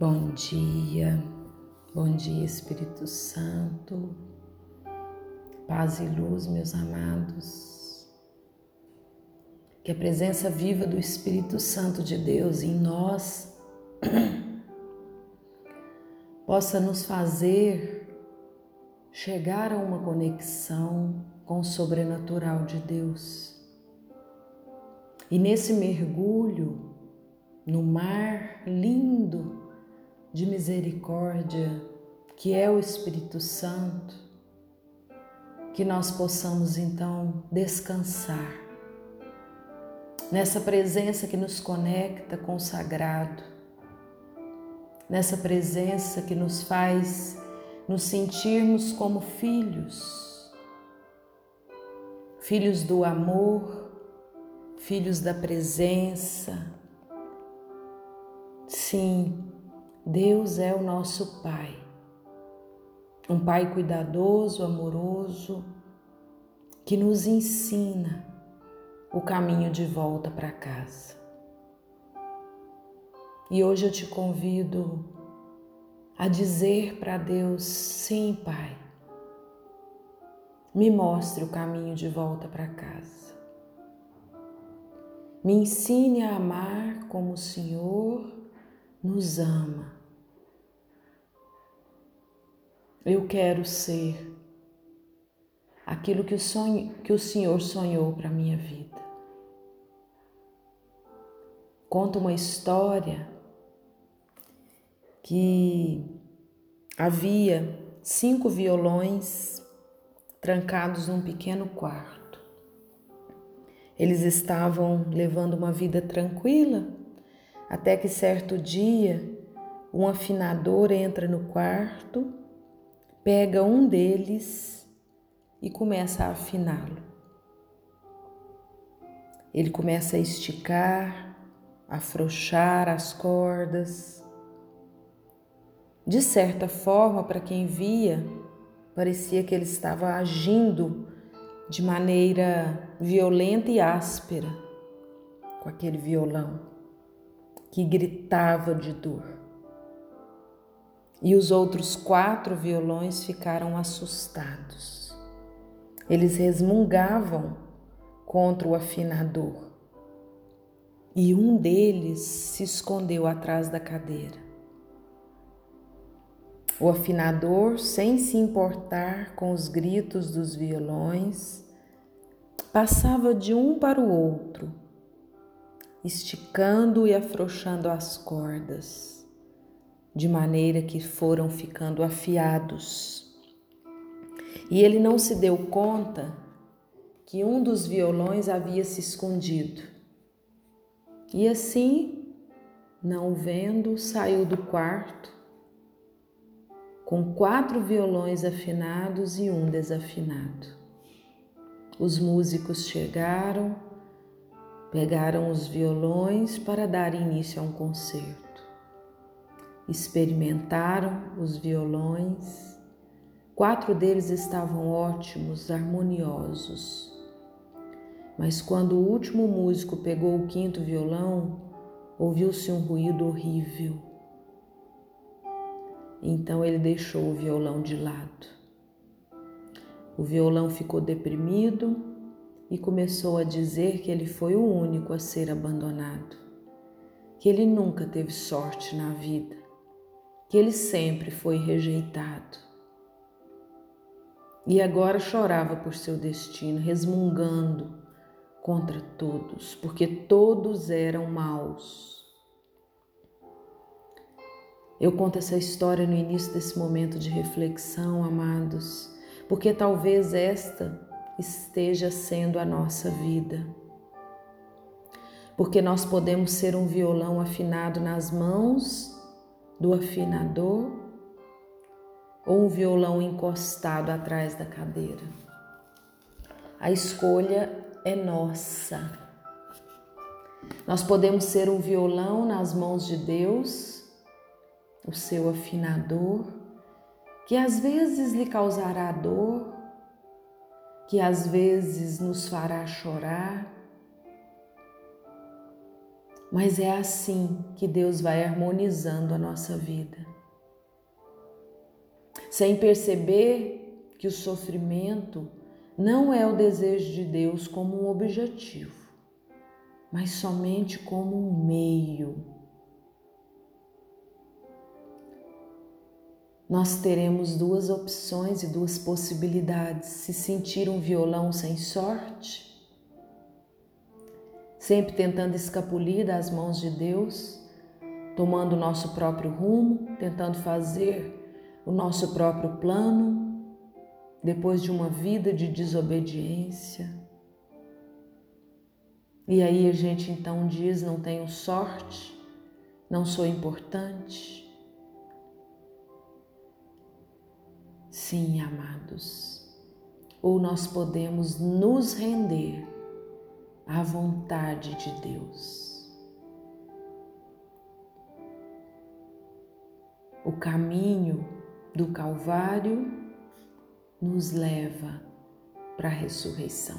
Bom dia, bom dia Espírito Santo, paz e luz, meus amados. Que a presença viva do Espírito Santo de Deus em nós possa nos fazer chegar a uma conexão com o sobrenatural de Deus. E nesse mergulho no mar lindo de misericórdia, que é o Espírito Santo, que nós possamos então descansar nessa presença que nos conecta com o sagrado, nessa presença que nos faz nos sentirmos como filhos, filhos do amor, filhos da presença. Sim, Deus é o nosso Pai, um Pai cuidadoso, amoroso, que nos ensina o caminho de volta para casa. E hoje eu te convido a dizer para Deus: sim, Pai, me mostre o caminho de volta para casa. Me ensine a amar como o Senhor nos ama Eu quero ser aquilo que o, sonho, que o Senhor sonhou para a minha vida. Conta uma história que havia cinco violões trancados num pequeno quarto. Eles estavam levando uma vida tranquila, até que certo dia um afinador entra no quarto pega um deles e começa a afiná-lo. Ele começa a esticar, afrouxar as cordas. De certa forma, para quem via, parecia que ele estava agindo de maneira violenta e áspera com aquele violão que gritava de dor e os outros quatro violões ficaram assustados. Eles resmungavam contra o afinador e um deles se escondeu atrás da cadeira. O afinador, sem se importar com os gritos dos violões, passava de um para o outro, esticando e afrouxando as cordas de maneira que foram ficando afiados. E ele não se deu conta que um dos violões havia se escondido. E assim, não vendo, saiu do quarto com quatro violões afinados e um desafinado. Os músicos chegaram, pegaram os violões para dar início a um concerto experimentaram os violões. Quatro deles estavam ótimos, harmoniosos. Mas quando o último músico pegou o quinto violão, ouviu-se um ruído horrível. Então ele deixou o violão de lado. O violão ficou deprimido e começou a dizer que ele foi o único a ser abandonado, que ele nunca teve sorte na vida que ele sempre foi rejeitado. E agora chorava por seu destino, resmungando contra todos, porque todos eram maus. Eu conto essa história no início desse momento de reflexão, amados, porque talvez esta esteja sendo a nossa vida. Porque nós podemos ser um violão afinado nas mãos do afinador ou um violão encostado atrás da cadeira. A escolha é nossa. Nós podemos ser um violão nas mãos de Deus, o seu afinador, que às vezes lhe causará dor, que às vezes nos fará chorar, Mas é assim que Deus vai harmonizando a nossa vida. Sem perceber que o sofrimento não é o desejo de Deus como um objetivo, mas somente como um meio. Nós teremos duas opções e duas possibilidades: se sentir um violão sem sorte sempre tentando escapulir das mãos de Deus, tomando o nosso próprio rumo, tentando fazer o nosso próprio plano, depois de uma vida de desobediência. E aí a gente então diz: não tenho sorte, não sou importante. Sim, amados, ou nós podemos nos render à vontade de Deus. O caminho do Calvário nos leva para a ressurreição.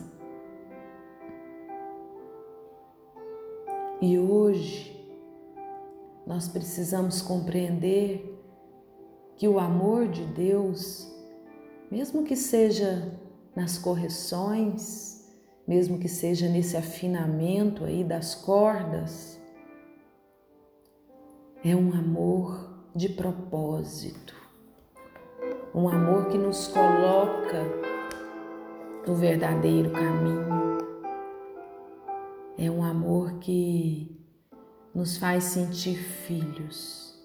E hoje nós precisamos compreender que o amor de Deus, mesmo que seja nas correções, mesmo que seja nesse afinamento aí das cordas, é um amor de propósito, um amor que nos coloca no verdadeiro caminho, é um amor que nos faz sentir filhos.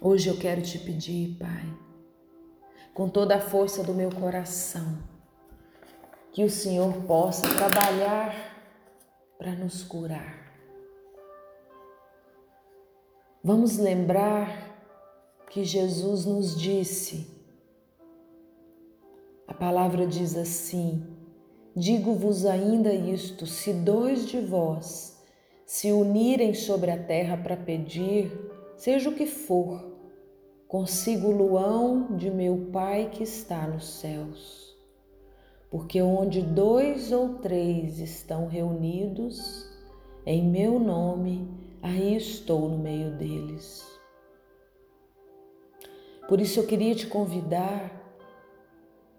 Hoje eu quero te pedir, Pai, com toda a força do meu coração. Que o Senhor possa trabalhar para nos curar. Vamos lembrar que Jesus nos disse, a palavra diz assim: Digo-vos ainda isto: se dois de vós se unirem sobre a terra para pedir, seja o que for, consigo Luão de meu Pai que está nos céus. Porque onde dois ou três estão reunidos, em meu nome, aí estou no meio deles. Por isso eu queria te convidar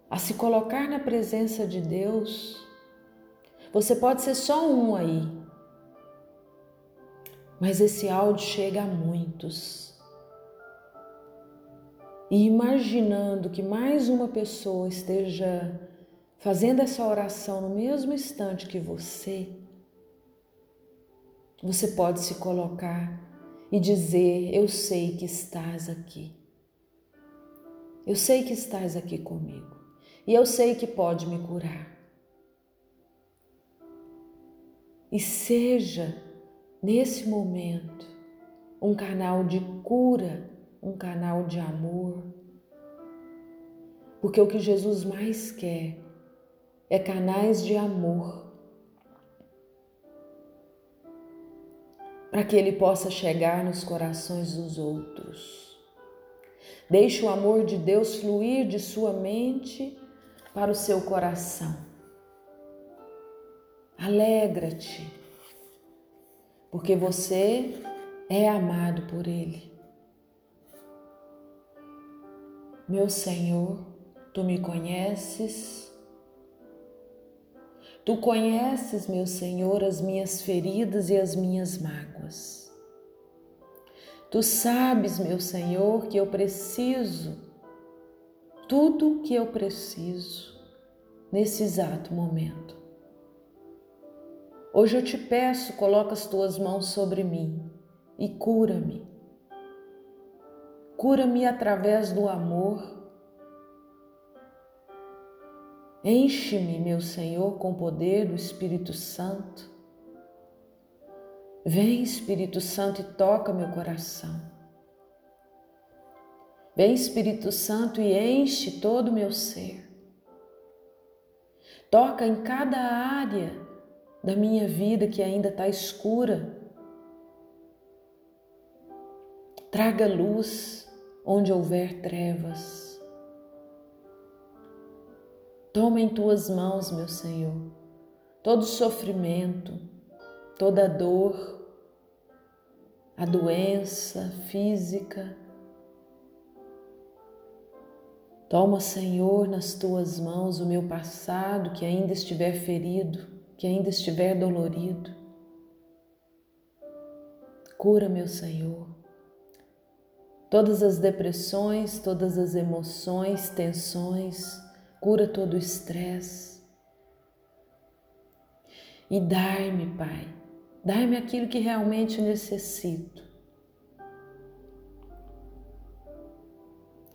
a se colocar na presença de Deus. Você pode ser só um aí, mas esse áudio chega a muitos e imaginando que mais uma pessoa esteja fazendo essa oração no mesmo instante que você, você pode se colocar e dizer: Eu sei que estás aqui. Eu sei que estás aqui comigo. E eu sei que pode me curar. E seja, nesse momento, um canal de cura um canal de amor. Porque o que Jesus mais quer é canais de amor. Para que ele possa chegar nos corações dos outros. Deixe o amor de Deus fluir de sua mente para o seu coração. Alegra-te, porque você é amado por Ele. Meu Senhor, tu me conheces. Tu conheces, meu Senhor, as minhas feridas e as minhas mágoas. Tu sabes, meu Senhor, que eu preciso tudo o que eu preciso nesse exato momento. Hoje eu te peço, coloca as tuas mãos sobre mim e cura-me. Cura-me através do amor. Enche-me, meu Senhor, com o poder do Espírito Santo. Vem, Espírito Santo, e toca meu coração. Vem, Espírito Santo, e enche todo o meu ser. Toca em cada área da minha vida que ainda está escura. Traga luz onde houver trevas. Toma em tuas mãos, meu Senhor, todo sofrimento, toda dor, a doença física. Toma, Senhor, nas tuas mãos o meu passado que ainda estiver ferido, que ainda estiver dolorido. Cura, meu Senhor. Todas as depressões, todas as emoções, tensões, cura todo o estresse. E dai-me, Pai, dai-me aquilo que realmente necessito.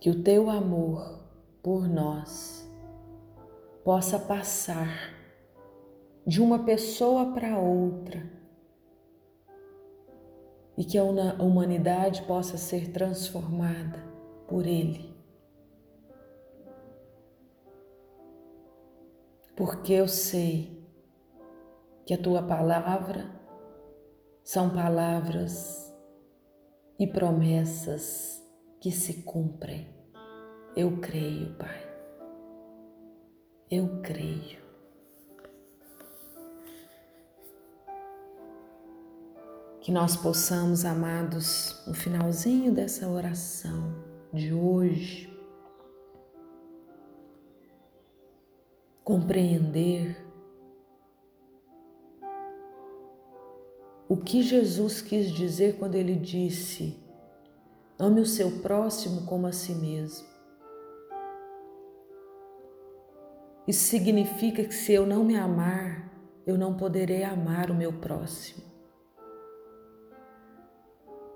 Que o teu amor por nós possa passar de uma pessoa para outra e que a humanidade possa ser transformada por Ele. Porque eu sei que a tua palavra são palavras e promessas que se cumprem. Eu creio, Pai. Eu creio. Que nós possamos, amados, no finalzinho dessa oração de hoje, compreender o que Jesus quis dizer quando ele disse: ame o seu próximo como a si mesmo. Isso significa que se eu não me amar, eu não poderei amar o meu próximo.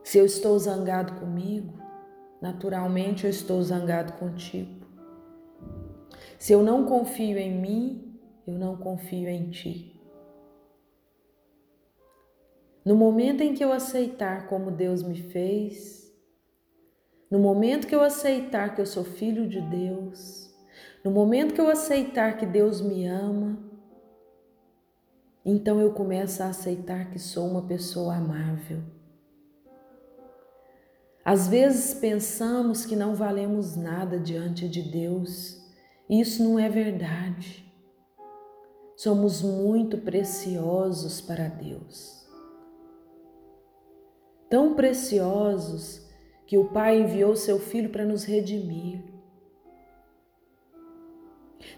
Se eu estou zangado comigo, naturalmente eu estou zangado contigo. Se eu não confio em mim, eu não confio em ti. No momento em que eu aceitar como Deus me fez, no momento que eu aceitar que eu sou filho de Deus, no momento que eu aceitar que Deus me ama, então eu começo a aceitar que sou uma pessoa amável. Às vezes pensamos que não valemos nada diante de Deus, isso não é verdade. Somos muito preciosos para Deus. Tão preciosos que o Pai enviou seu Filho para nos redimir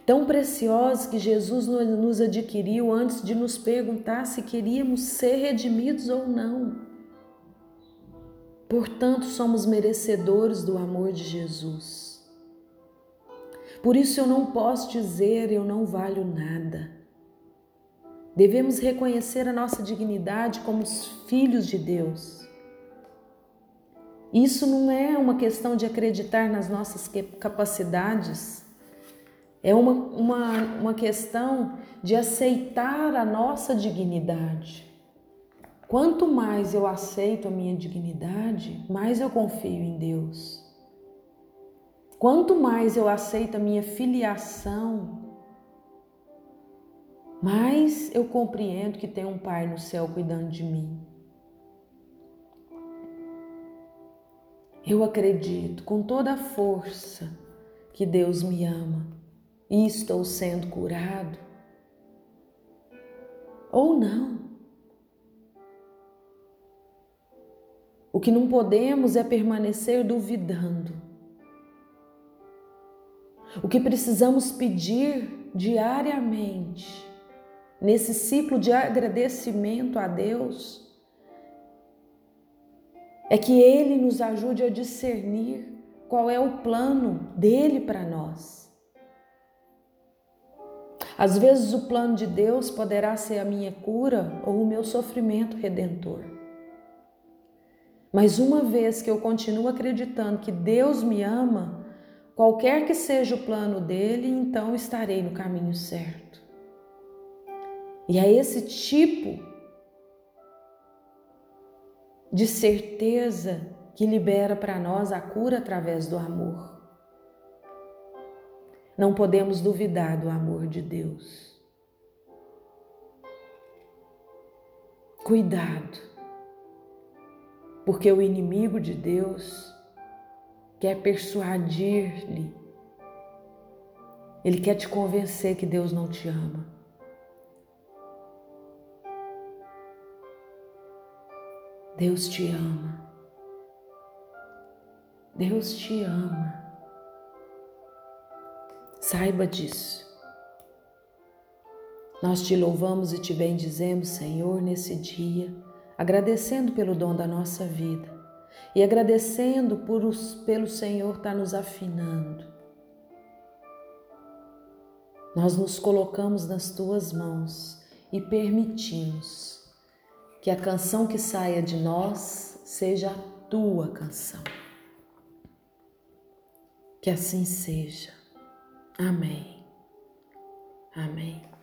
tão preciosa que Jesus nos adquiriu antes de nos perguntar se queríamos ser redimidos ou não. Portanto, somos merecedores do amor de Jesus. Por isso eu não posso dizer eu não valho nada. Devemos reconhecer a nossa dignidade como os filhos de Deus. Isso não é uma questão de acreditar nas nossas capacidades é uma, uma, uma questão de aceitar a nossa dignidade. Quanto mais eu aceito a minha dignidade, mais eu confio em Deus. Quanto mais eu aceito a minha filiação, mais eu compreendo que tem um Pai no céu cuidando de mim. Eu acredito com toda a força que Deus me ama e estou sendo curado? Ou não? O que não podemos é permanecer duvidando. O que precisamos pedir diariamente, nesse ciclo de agradecimento a Deus, é que Ele nos ajude a discernir qual é o plano dele para nós. Às vezes o plano de Deus poderá ser a minha cura ou o meu sofrimento redentor. Mas uma vez que eu continuo acreditando que Deus me ama, qualquer que seja o plano dele, então estarei no caminho certo. E é esse tipo de certeza que libera para nós a cura através do amor. Não podemos duvidar do amor de Deus. Cuidado, porque o inimigo de Deus quer persuadir-lhe, ele quer te convencer que Deus não te ama. Deus te ama. Deus te ama. Saiba disso. Nós te louvamos e te bendizemos, Senhor, nesse dia agradecendo pelo dom da nossa vida e agradecendo por os, pelo Senhor estar tá nos afinando. Nós nos colocamos nas tuas mãos e permitimos que a canção que saia de nós seja a tua canção. Que assim seja. Amém. Amém.